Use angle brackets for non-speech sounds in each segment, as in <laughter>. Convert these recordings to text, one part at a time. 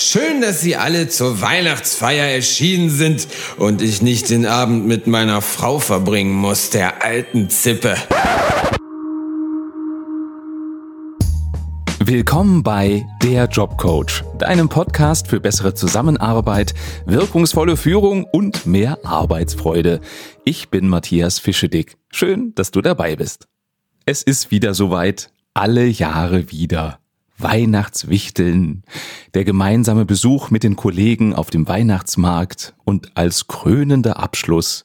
Schön, dass Sie alle zur Weihnachtsfeier erschienen sind und ich nicht den Abend mit meiner Frau verbringen muss, der alten Zippe. Willkommen bei Der Jobcoach, deinem Podcast für bessere Zusammenarbeit, wirkungsvolle Führung und mehr Arbeitsfreude. Ich bin Matthias Fischedick. Schön, dass du dabei bist. Es ist wieder soweit, alle Jahre wieder. Weihnachtswichteln, der gemeinsame Besuch mit den Kollegen auf dem Weihnachtsmarkt und als krönender Abschluss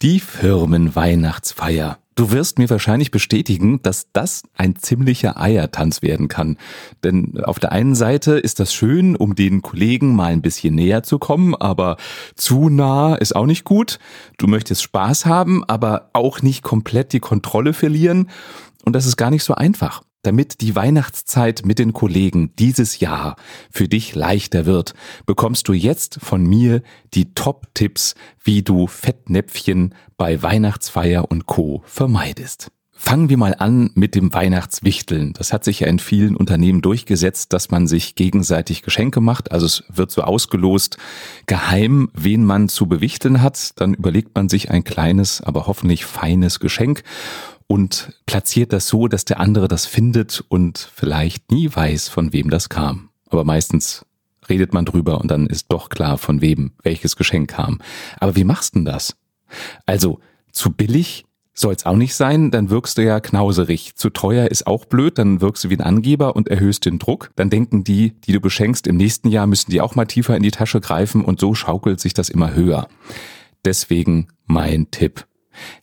die Firmenweihnachtsfeier. Du wirst mir wahrscheinlich bestätigen, dass das ein ziemlicher Eiertanz werden kann. Denn auf der einen Seite ist das schön, um den Kollegen mal ein bisschen näher zu kommen, aber zu nah ist auch nicht gut. Du möchtest Spaß haben, aber auch nicht komplett die Kontrolle verlieren. Und das ist gar nicht so einfach. Damit die Weihnachtszeit mit den Kollegen dieses Jahr für dich leichter wird, bekommst du jetzt von mir die Top-Tipps, wie du Fettnäpfchen bei Weihnachtsfeier und Co. vermeidest. Fangen wir mal an mit dem Weihnachtswichteln. Das hat sich ja in vielen Unternehmen durchgesetzt, dass man sich gegenseitig Geschenke macht. Also es wird so ausgelost, geheim, wen man zu bewichteln hat. Dann überlegt man sich ein kleines, aber hoffentlich feines Geschenk und platziert das so, dass der andere das findet und vielleicht nie weiß, von wem das kam. Aber meistens redet man drüber und dann ist doch klar, von wem welches Geschenk kam. Aber wie machst du denn das? Also, zu billig soll's auch nicht sein, dann wirkst du ja knauserig. Zu teuer ist auch blöd, dann wirkst du wie ein Angeber und erhöhst den Druck. Dann denken die, die du beschenkst, im nächsten Jahr müssen die auch mal tiefer in die Tasche greifen und so schaukelt sich das immer höher. Deswegen mein Tipp.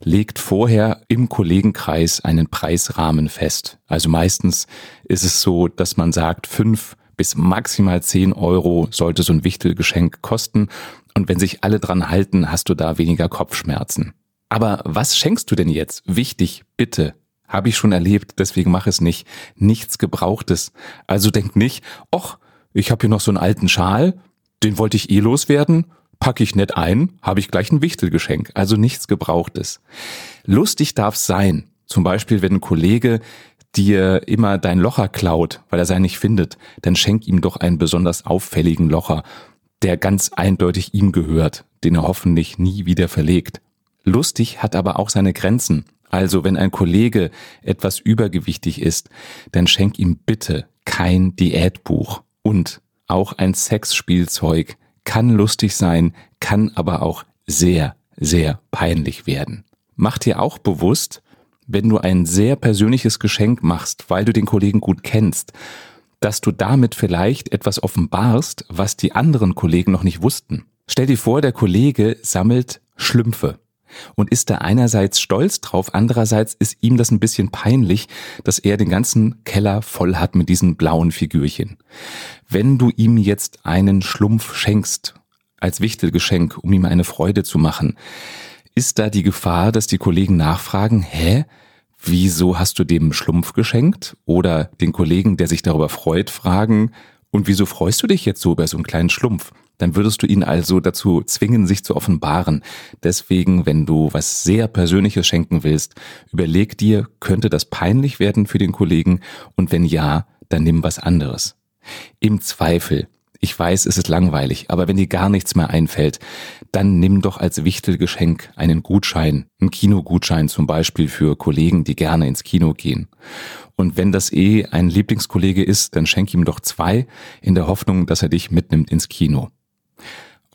Legt vorher im Kollegenkreis einen Preisrahmen fest. Also meistens ist es so, dass man sagt, fünf bis maximal zehn Euro sollte so ein Wichtelgeschenk kosten. Und wenn sich alle dran halten, hast du da weniger Kopfschmerzen. Aber was schenkst du denn jetzt? Wichtig, bitte. Habe ich schon erlebt, deswegen mach es nicht. Nichts Gebrauchtes. Also denk nicht, och, ich habe hier noch so einen alten Schal, den wollte ich eh loswerden packe ich nett ein, habe ich gleich ein Wichtelgeschenk, also nichts Gebrauchtes. Lustig darf's sein, zum Beispiel, wenn ein Kollege dir immer dein Locher klaut, weil er sein nicht findet, dann schenk ihm doch einen besonders auffälligen Locher, der ganz eindeutig ihm gehört, den er hoffentlich nie wieder verlegt. Lustig hat aber auch seine Grenzen. Also wenn ein Kollege etwas übergewichtig ist, dann schenk ihm bitte kein Diätbuch und auch ein Sexspielzeug kann lustig sein, kann aber auch sehr, sehr peinlich werden. Mach dir auch bewusst, wenn du ein sehr persönliches Geschenk machst, weil du den Kollegen gut kennst, dass du damit vielleicht etwas offenbarst, was die anderen Kollegen noch nicht wussten. Stell dir vor, der Kollege sammelt Schlümpfe und ist da einerseits stolz drauf, andererseits ist ihm das ein bisschen peinlich, dass er den ganzen Keller voll hat mit diesen blauen Figürchen. Wenn du ihm jetzt einen Schlumpf schenkst, als Wichtelgeschenk, um ihm eine Freude zu machen, ist da die Gefahr, dass die Kollegen nachfragen, hä? Wieso hast du dem Schlumpf geschenkt? Oder den Kollegen, der sich darüber freut, fragen, und wieso freust du dich jetzt so über so einen kleinen Schlumpf? Dann würdest du ihn also dazu zwingen, sich zu offenbaren. Deswegen, wenn du was sehr Persönliches schenken willst, überleg dir, könnte das peinlich werden für den Kollegen? Und wenn ja, dann nimm was anderes. Im Zweifel, ich weiß, es ist langweilig, aber wenn dir gar nichts mehr einfällt, dann nimm doch als Wichtelgeschenk einen Gutschein, einen Kinogutschein zum Beispiel für Kollegen, die gerne ins Kino gehen. Und wenn das eh ein Lieblingskollege ist, dann schenk ihm doch zwei, in der Hoffnung, dass er dich mitnimmt ins Kino.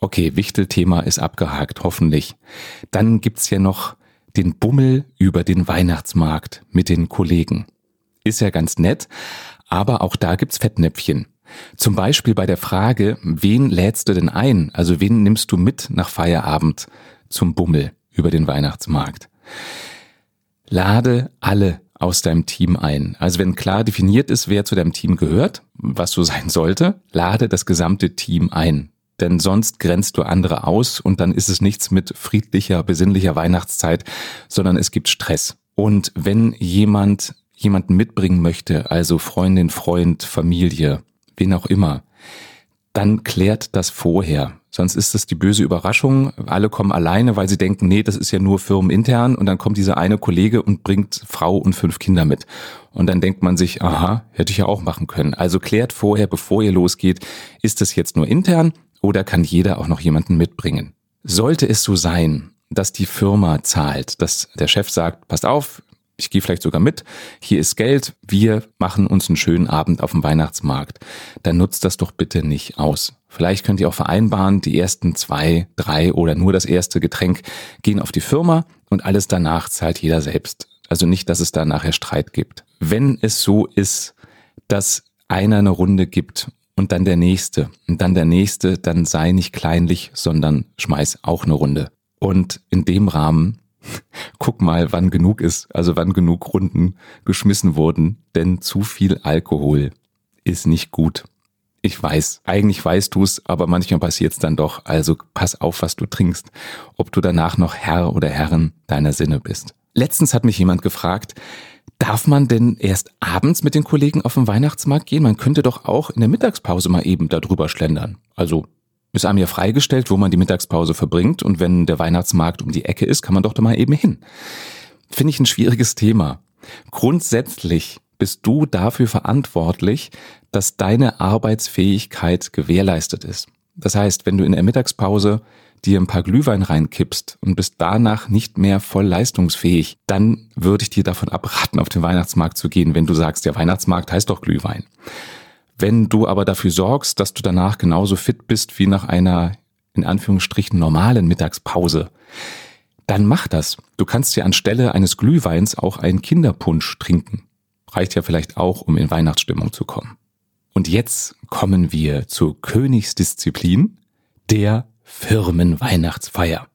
Okay, Wichtelthema ist abgehakt, hoffentlich. Dann gibt's ja noch den Bummel über den Weihnachtsmarkt mit den Kollegen. Ist ja ganz nett, aber auch da gibt's Fettnäpfchen. Zum Beispiel bei der Frage, wen lädst du denn ein? Also wen nimmst du mit nach Feierabend zum Bummel über den Weihnachtsmarkt? Lade alle aus deinem Team ein. Also wenn klar definiert ist, wer zu deinem Team gehört, was so <laughs> sein sollte, lade das gesamte Team ein. Denn sonst grenzt du andere aus und dann ist es nichts mit friedlicher, besinnlicher Weihnachtszeit, sondern es gibt Stress. Und wenn jemand jemanden mitbringen möchte, also Freundin, Freund, Familie, wen auch immer, dann klärt das vorher. Sonst ist das die böse Überraschung. Alle kommen alleine, weil sie denken, nee, das ist ja nur firmenintern. Und dann kommt dieser eine Kollege und bringt Frau und fünf Kinder mit. Und dann denkt man sich, aha, hätte ich ja auch machen können. Also klärt vorher, bevor ihr losgeht, ist das jetzt nur intern oder kann jeder auch noch jemanden mitbringen? Sollte es so sein, dass die Firma zahlt, dass der Chef sagt, passt auf, ich gehe vielleicht sogar mit, hier ist Geld, wir machen uns einen schönen Abend auf dem Weihnachtsmarkt, dann nutzt das doch bitte nicht aus. Vielleicht könnt ihr auch vereinbaren, die ersten zwei, drei oder nur das erste Getränk gehen auf die Firma und alles danach zahlt jeder selbst. Also nicht, dass es da nachher Streit gibt. Wenn es so ist, dass einer eine Runde gibt und dann der nächste und dann der nächste, dann sei nicht kleinlich, sondern schmeiß auch eine Runde. Und in dem Rahmen <laughs> guck mal, wann genug ist, also wann genug Runden geschmissen wurden, denn zu viel Alkohol ist nicht gut. Ich weiß, eigentlich weißt du es, aber manchmal passiert es dann doch. Also pass auf, was du trinkst, ob du danach noch Herr oder Herrin deiner Sinne bist. Letztens hat mich jemand gefragt, darf man denn erst abends mit den Kollegen auf den Weihnachtsmarkt gehen? Man könnte doch auch in der Mittagspause mal eben darüber schlendern. Also ist einem ja freigestellt, wo man die Mittagspause verbringt und wenn der Weihnachtsmarkt um die Ecke ist, kann man doch da mal eben hin. Finde ich ein schwieriges Thema. Grundsätzlich bist du dafür verantwortlich, dass deine Arbeitsfähigkeit gewährleistet ist. Das heißt, wenn du in der Mittagspause dir ein paar Glühwein reinkippst und bist danach nicht mehr voll leistungsfähig, dann würde ich dir davon abraten, auf den Weihnachtsmarkt zu gehen, wenn du sagst, der Weihnachtsmarkt heißt doch Glühwein. Wenn du aber dafür sorgst, dass du danach genauso fit bist wie nach einer in Anführungsstrichen normalen Mittagspause, dann mach das. Du kannst dir anstelle eines Glühweins auch einen Kinderpunsch trinken. Reicht ja vielleicht auch, um in Weihnachtsstimmung zu kommen. Und jetzt kommen wir zur Königsdisziplin, der Firmenweihnachtsfeier.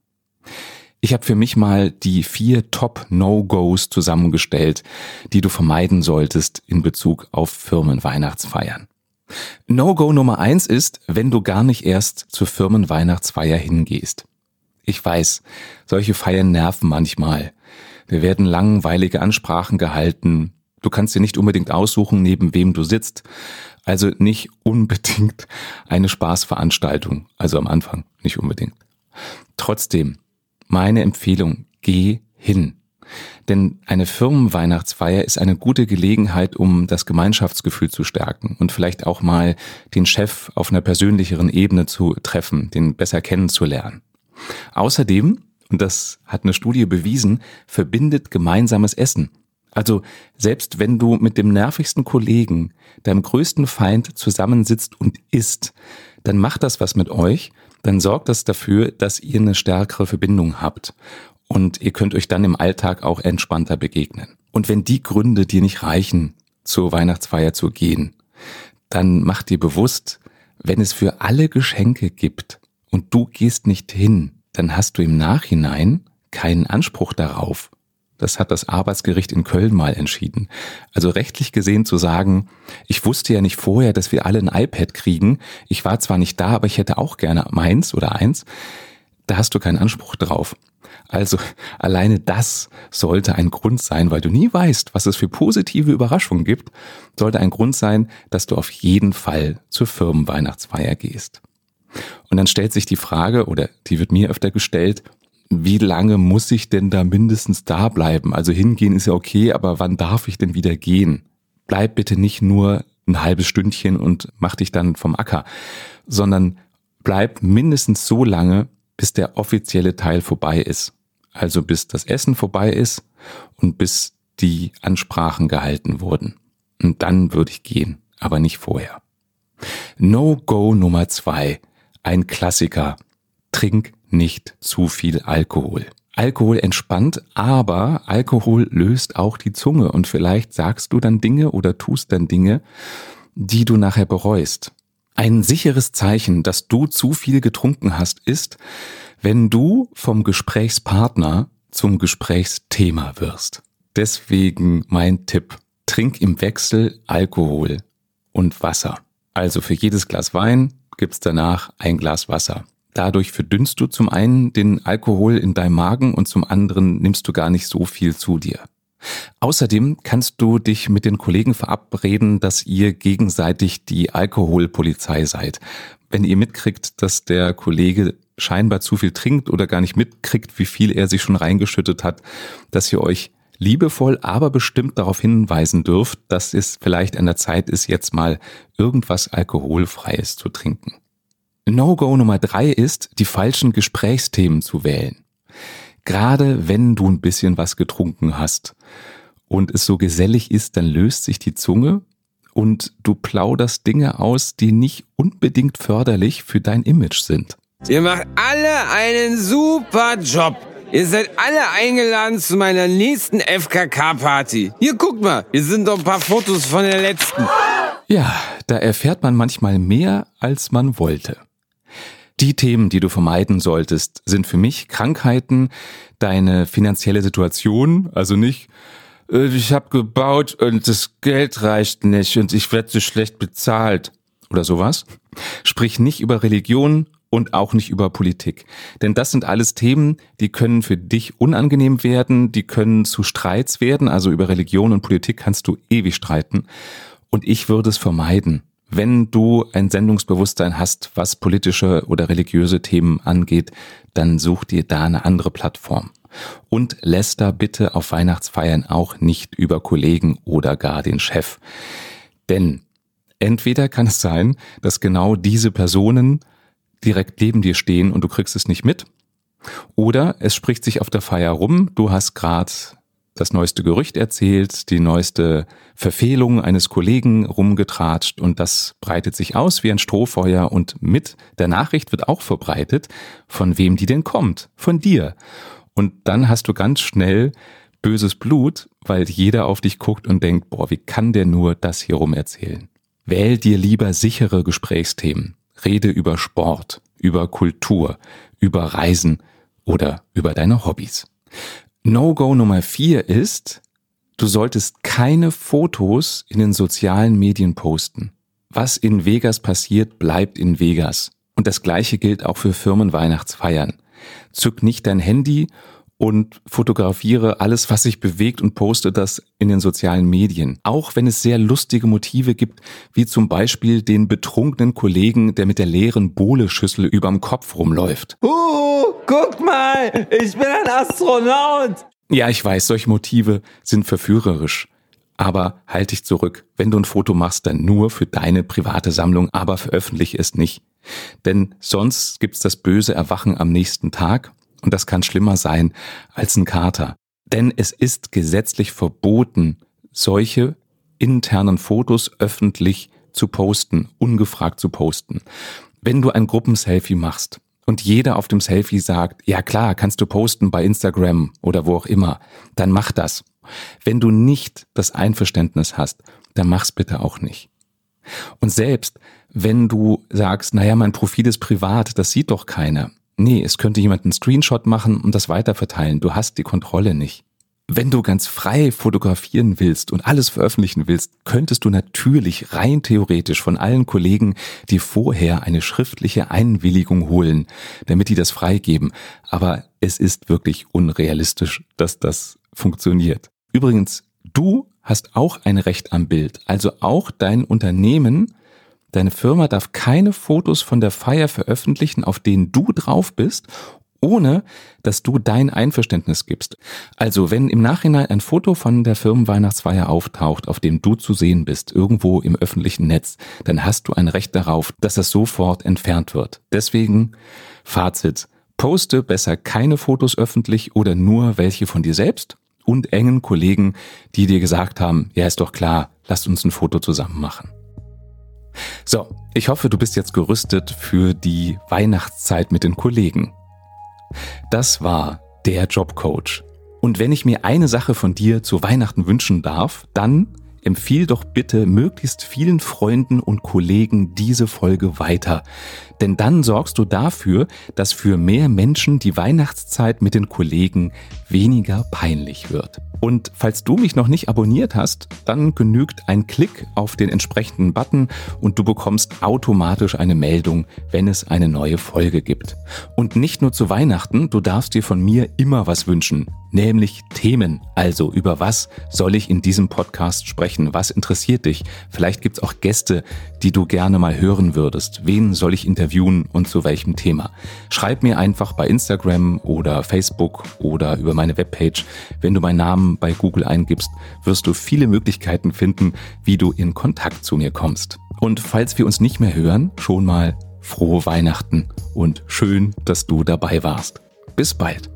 Ich habe für mich mal die vier Top-No-Gos zusammengestellt, die du vermeiden solltest in Bezug auf Firmenweihnachtsfeiern. No-Go Nummer eins ist, wenn du gar nicht erst zur Firmenweihnachtsfeier hingehst. Ich weiß, solche Feiern nerven manchmal. Wir werden langweilige Ansprachen gehalten. Du kannst dir nicht unbedingt aussuchen, neben wem du sitzt. Also nicht unbedingt eine Spaßveranstaltung. Also am Anfang nicht unbedingt. Trotzdem, meine Empfehlung, geh hin. Denn eine Firmenweihnachtsfeier ist eine gute Gelegenheit, um das Gemeinschaftsgefühl zu stärken und vielleicht auch mal den Chef auf einer persönlicheren Ebene zu treffen, den besser kennenzulernen. Außerdem, und das hat eine Studie bewiesen, verbindet gemeinsames Essen. Also selbst wenn du mit dem nervigsten Kollegen, deinem größten Feind zusammensitzt und isst, dann macht das was mit euch, dann sorgt das dafür, dass ihr eine stärkere Verbindung habt und ihr könnt euch dann im Alltag auch entspannter begegnen. Und wenn die Gründe dir nicht reichen, zur Weihnachtsfeier zu gehen, dann mach dir bewusst, wenn es für alle Geschenke gibt und du gehst nicht hin, dann hast du im Nachhinein keinen Anspruch darauf. Das hat das Arbeitsgericht in Köln mal entschieden. Also rechtlich gesehen zu sagen, ich wusste ja nicht vorher, dass wir alle ein iPad kriegen. Ich war zwar nicht da, aber ich hätte auch gerne meins oder eins. Da hast du keinen Anspruch drauf. Also alleine das sollte ein Grund sein, weil du nie weißt, was es für positive Überraschungen gibt, sollte ein Grund sein, dass du auf jeden Fall zur Firmenweihnachtsfeier gehst. Und dann stellt sich die Frage, oder die wird mir öfter gestellt, wie lange muss ich denn da mindestens da bleiben? Also hingehen ist ja okay, aber wann darf ich denn wieder gehen? Bleib bitte nicht nur ein halbes Stündchen und mach dich dann vom Acker, sondern bleib mindestens so lange, bis der offizielle Teil vorbei ist. Also bis das Essen vorbei ist und bis die Ansprachen gehalten wurden. Und dann würde ich gehen, aber nicht vorher. No-Go Nummer zwei. Ein Klassiker. Trink nicht zu viel Alkohol. Alkohol entspannt, aber Alkohol löst auch die Zunge und vielleicht sagst du dann Dinge oder tust dann Dinge, die du nachher bereust. Ein sicheres Zeichen, dass du zu viel getrunken hast, ist, wenn du vom Gesprächspartner zum Gesprächsthema wirst. Deswegen mein Tipp. Trink im Wechsel Alkohol und Wasser. Also für jedes Glas Wein gibt's danach ein Glas Wasser. Dadurch verdünnst du zum einen den Alkohol in deinem Magen und zum anderen nimmst du gar nicht so viel zu dir. Außerdem kannst du dich mit den Kollegen verabreden, dass ihr gegenseitig die Alkoholpolizei seid. Wenn ihr mitkriegt, dass der Kollege scheinbar zu viel trinkt oder gar nicht mitkriegt, wie viel er sich schon reingeschüttet hat, dass ihr euch liebevoll, aber bestimmt darauf hinweisen dürft, dass es vielleicht an der Zeit ist, jetzt mal irgendwas Alkoholfreies zu trinken. No-Go Nummer drei ist, die falschen Gesprächsthemen zu wählen. Gerade wenn du ein bisschen was getrunken hast und es so gesellig ist, dann löst sich die Zunge und du plauderst Dinge aus, die nicht unbedingt förderlich für dein Image sind. Ihr macht alle einen super Job. Ihr seid alle eingeladen zu meiner nächsten FKK-Party. Hier, guckt mal, hier sind doch ein paar Fotos von der letzten. Ja, da erfährt man manchmal mehr, als man wollte. Die Themen, die du vermeiden solltest, sind für mich Krankheiten, deine finanzielle Situation, also nicht, äh, ich habe gebaut und das Geld reicht nicht und ich werde so schlecht bezahlt oder sowas. Sprich nicht über Religion und auch nicht über Politik. Denn das sind alles Themen, die können für dich unangenehm werden, die können zu Streits werden. Also über Religion und Politik kannst du ewig streiten. Und ich würde es vermeiden. Wenn du ein Sendungsbewusstsein hast, was politische oder religiöse Themen angeht, dann such dir da eine andere Plattform. Und läster bitte auf Weihnachtsfeiern auch nicht über Kollegen oder gar den Chef. Denn entweder kann es sein, dass genau diese Personen direkt neben dir stehen und du kriegst es nicht mit. Oder es spricht sich auf der Feier rum, du hast gerade das neueste Gerücht erzählt, die neueste Verfehlung eines Kollegen rumgetratscht und das breitet sich aus wie ein Strohfeuer und mit der Nachricht wird auch verbreitet, von wem die denn kommt, von dir. Und dann hast du ganz schnell böses Blut, weil jeder auf dich guckt und denkt, boah, wie kann der nur das hier rum erzählen? Wähl dir lieber sichere Gesprächsthemen. Rede über Sport, über Kultur, über Reisen oder über deine Hobbys. No-Go Nummer vier ist, du solltest keine Fotos in den sozialen Medien posten. Was in Vegas passiert, bleibt in Vegas. Und das gleiche gilt auch für Firmenweihnachtsfeiern. Zück nicht dein Handy und fotografiere alles, was sich bewegt und poste das in den sozialen Medien. Auch wenn es sehr lustige Motive gibt, wie zum Beispiel den betrunkenen Kollegen, der mit der leeren Bohleschüssel überm Kopf rumläuft. Uh, guck mal, ich bin ein Astronaut. Ja, ich weiß, solche Motive sind verführerisch. Aber halt dich zurück. Wenn du ein Foto machst, dann nur für deine private Sammlung, aber veröffentliche es nicht. Denn sonst gibt's das böse Erwachen am nächsten Tag und das kann schlimmer sein als ein Kater. Denn es ist gesetzlich verboten, solche internen Fotos öffentlich zu posten, ungefragt zu posten. Wenn du ein Gruppenselfie machst und jeder auf dem Selfie sagt, ja klar, kannst du posten bei Instagram oder wo auch immer, dann mach das. Wenn du nicht das Einverständnis hast, dann mach's bitte auch nicht. Und selbst wenn du sagst, naja, mein Profil ist privat, das sieht doch keiner, Nee, es könnte jemand einen Screenshot machen und das weiterverteilen. Du hast die Kontrolle nicht. Wenn du ganz frei fotografieren willst und alles veröffentlichen willst, könntest du natürlich rein theoretisch von allen Kollegen die vorher eine schriftliche Einwilligung holen, damit die das freigeben. Aber es ist wirklich unrealistisch, dass das funktioniert. Übrigens, du hast auch ein Recht am Bild. Also auch dein Unternehmen Deine Firma darf keine Fotos von der Feier veröffentlichen, auf denen du drauf bist, ohne dass du dein Einverständnis gibst. Also wenn im Nachhinein ein Foto von der Firmenweihnachtsfeier auftaucht, auf dem du zu sehen bist, irgendwo im öffentlichen Netz, dann hast du ein Recht darauf, dass das sofort entfernt wird. Deswegen Fazit. Poste besser keine Fotos öffentlich oder nur welche von dir selbst und engen Kollegen, die dir gesagt haben, ja ist doch klar, lasst uns ein Foto zusammen machen. So, ich hoffe, du bist jetzt gerüstet für die Weihnachtszeit mit den Kollegen. Das war der Jobcoach. Und wenn ich mir eine Sache von dir zu Weihnachten wünschen darf, dann empfiehl doch bitte möglichst vielen Freunden und Kollegen diese Folge weiter. Denn dann sorgst du dafür, dass für mehr Menschen die Weihnachtszeit mit den Kollegen weniger peinlich wird. Und falls du mich noch nicht abonniert hast, dann genügt ein Klick auf den entsprechenden Button und du bekommst automatisch eine Meldung, wenn es eine neue Folge gibt. Und nicht nur zu Weihnachten, du darfst dir von mir immer was wünschen. nämlich Themen. Also über was soll ich in diesem Podcast sprechen? Was interessiert dich? Vielleicht gibt's auch Gäste, die du gerne mal hören würdest. Wen soll ich interviewen und zu welchem Thema? Schreib mir einfach bei Instagram oder Facebook oder über meine Webpage. Wenn du meinen Namen bei Google eingibst, wirst du viele Möglichkeiten finden, wie du in Kontakt zu mir kommst. Und falls wir uns nicht mehr hören, schon mal frohe Weihnachten und schön, dass du dabei warst. Bis bald.